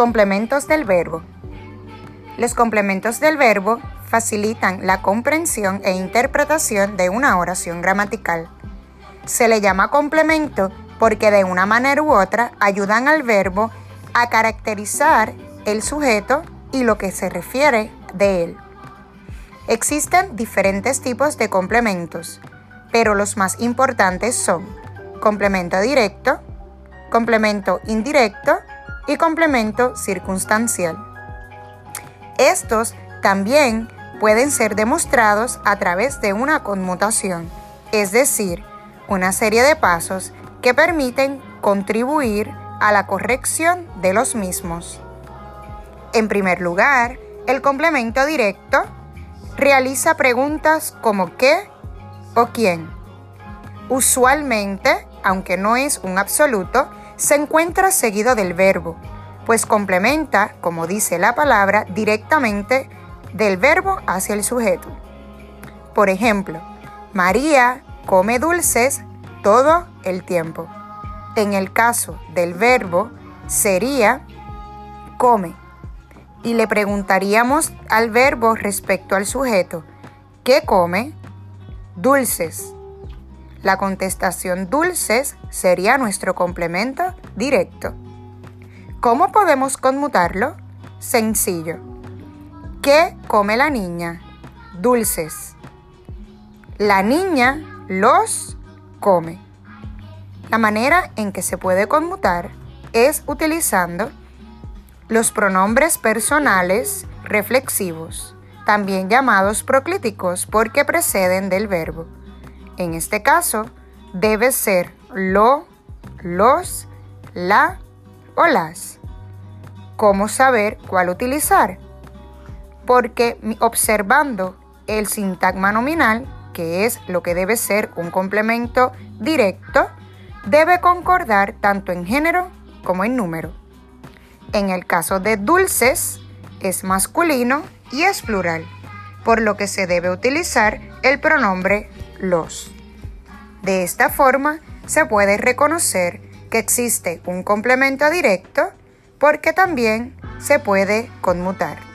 Complementos del verbo. Los complementos del verbo facilitan la comprensión e interpretación de una oración gramatical. Se le llama complemento porque de una manera u otra ayudan al verbo a caracterizar el sujeto y lo que se refiere de él. Existen diferentes tipos de complementos, pero los más importantes son complemento directo, complemento indirecto y complemento circunstancial. Estos también pueden ser demostrados a través de una conmutación, es decir, una serie de pasos que permiten contribuir a la corrección de los mismos. En primer lugar, el complemento directo realiza preguntas como qué o quién. Usualmente, aunque no es un absoluto, se encuentra seguido del verbo, pues complementa, como dice la palabra, directamente del verbo hacia el sujeto. Por ejemplo, María come dulces todo el tiempo. En el caso del verbo sería come. Y le preguntaríamos al verbo respecto al sujeto, ¿qué come? Dulces. La contestación dulces sería nuestro complemento directo. ¿Cómo podemos conmutarlo? Sencillo. ¿Qué come la niña? Dulces. La niña los come. La manera en que se puede conmutar es utilizando los pronombres personales reflexivos, también llamados proclíticos porque preceden del verbo. En este caso, debe ser lo, los, la o las. ¿Cómo saber cuál utilizar? Porque observando el sintagma nominal, que es lo que debe ser un complemento directo, debe concordar tanto en género como en número. En el caso de dulces, es masculino y es plural, por lo que se debe utilizar el pronombre los. De esta forma se puede reconocer que existe un complemento directo porque también se puede conmutar.